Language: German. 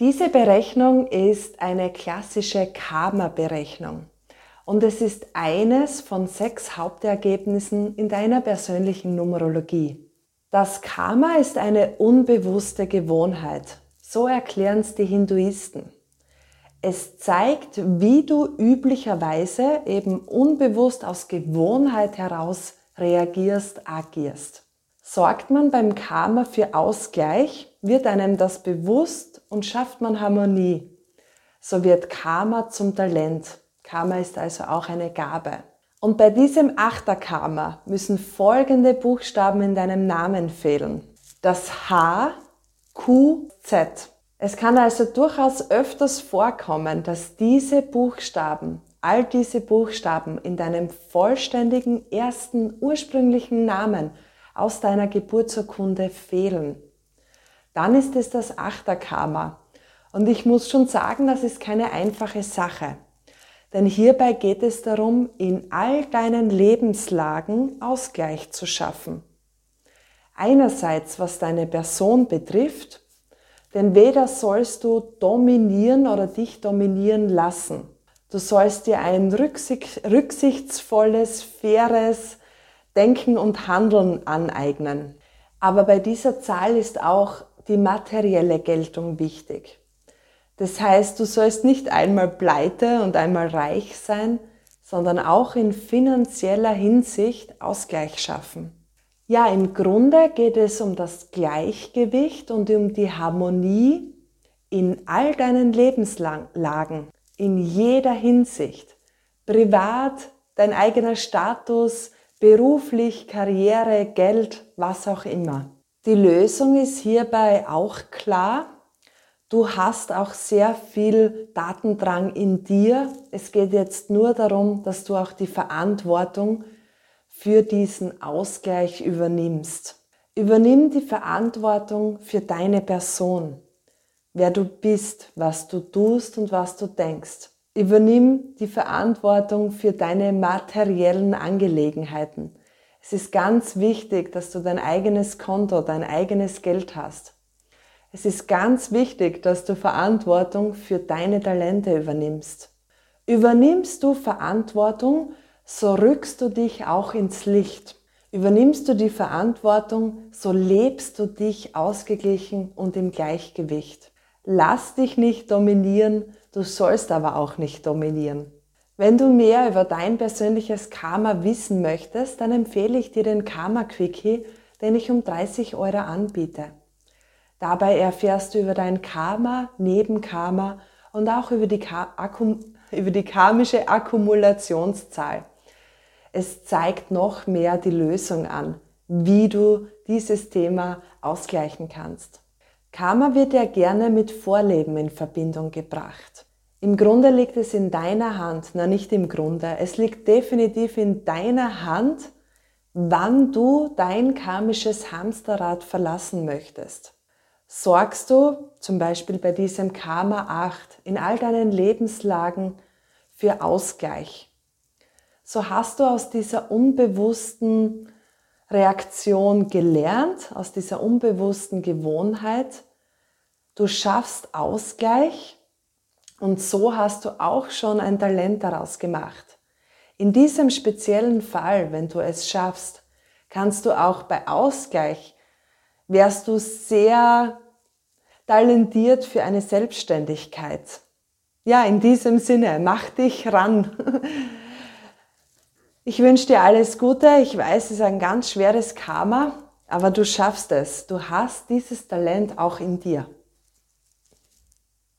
Diese Berechnung ist eine klassische Karma-Berechnung und es ist eines von sechs Hauptergebnissen in deiner persönlichen Numerologie. Das Karma ist eine unbewusste Gewohnheit. So erklären es die Hinduisten. Es zeigt, wie du üblicherweise eben unbewusst aus Gewohnheit heraus reagierst, agierst. Sorgt man beim Karma für Ausgleich, wird einem das bewusst und schafft man Harmonie. So wird Karma zum Talent. Karma ist also auch eine Gabe. Und bei diesem Achterkarma müssen folgende Buchstaben in deinem Namen fehlen. Das H, Q, Z. Es kann also durchaus öfters vorkommen, dass diese Buchstaben, all diese Buchstaben in deinem vollständigen ersten ursprünglichen Namen aus deiner Geburtsurkunde fehlen. Dann ist es das Achterkarma. Und ich muss schon sagen, das ist keine einfache Sache. Denn hierbei geht es darum, in all deinen Lebenslagen Ausgleich zu schaffen. Einerseits, was deine Person betrifft, denn weder sollst du dominieren oder dich dominieren lassen. Du sollst dir ein rücksichtsvolles, faires Denken und Handeln aneignen. Aber bei dieser Zahl ist auch die materielle Geltung wichtig. Das heißt, du sollst nicht einmal pleite und einmal reich sein, sondern auch in finanzieller Hinsicht Ausgleich schaffen. Ja, im Grunde geht es um das Gleichgewicht und um die Harmonie in all deinen Lebenslagen, in jeder Hinsicht. Privat, dein eigener Status, beruflich, Karriere, Geld, was auch immer. Die Lösung ist hierbei auch klar. Du hast auch sehr viel Datendrang in dir. Es geht jetzt nur darum, dass du auch die Verantwortung für diesen Ausgleich übernimmst. Übernimm die Verantwortung für deine Person, wer du bist, was du tust und was du denkst. Übernimm die Verantwortung für deine materiellen Angelegenheiten. Es ist ganz wichtig, dass du dein eigenes Konto, dein eigenes Geld hast. Es ist ganz wichtig, dass du Verantwortung für deine Talente übernimmst. Übernimmst du Verantwortung so rückst du dich auch ins Licht. Übernimmst du die Verantwortung, so lebst du dich ausgeglichen und im Gleichgewicht. Lass dich nicht dominieren, du sollst aber auch nicht dominieren. Wenn du mehr über dein persönliches Karma wissen möchtest, dann empfehle ich dir den Karma Quickie, den ich um 30 Euro anbiete. Dabei erfährst du über dein Karma, Nebenkarma und auch über die, über die karmische Akkumulationszahl. Es zeigt noch mehr die Lösung an, wie du dieses Thema ausgleichen kannst. Karma wird ja gerne mit Vorleben in Verbindung gebracht. Im Grunde liegt es in deiner Hand, na nicht im Grunde, es liegt definitiv in deiner Hand, wann du dein karmisches Hamsterrad verlassen möchtest. Sorgst du zum Beispiel bei diesem Karma 8 in all deinen Lebenslagen für Ausgleich, so hast du aus dieser unbewussten Reaktion gelernt, aus dieser unbewussten Gewohnheit. Du schaffst Ausgleich und so hast du auch schon ein Talent daraus gemacht. In diesem speziellen Fall, wenn du es schaffst, kannst du auch bei Ausgleich, wärst du sehr talentiert für eine Selbstständigkeit. Ja, in diesem Sinne, mach dich ran. Ich wünsche dir alles Gute. Ich weiß, es ist ein ganz schweres Karma, aber du schaffst es. Du hast dieses Talent auch in dir.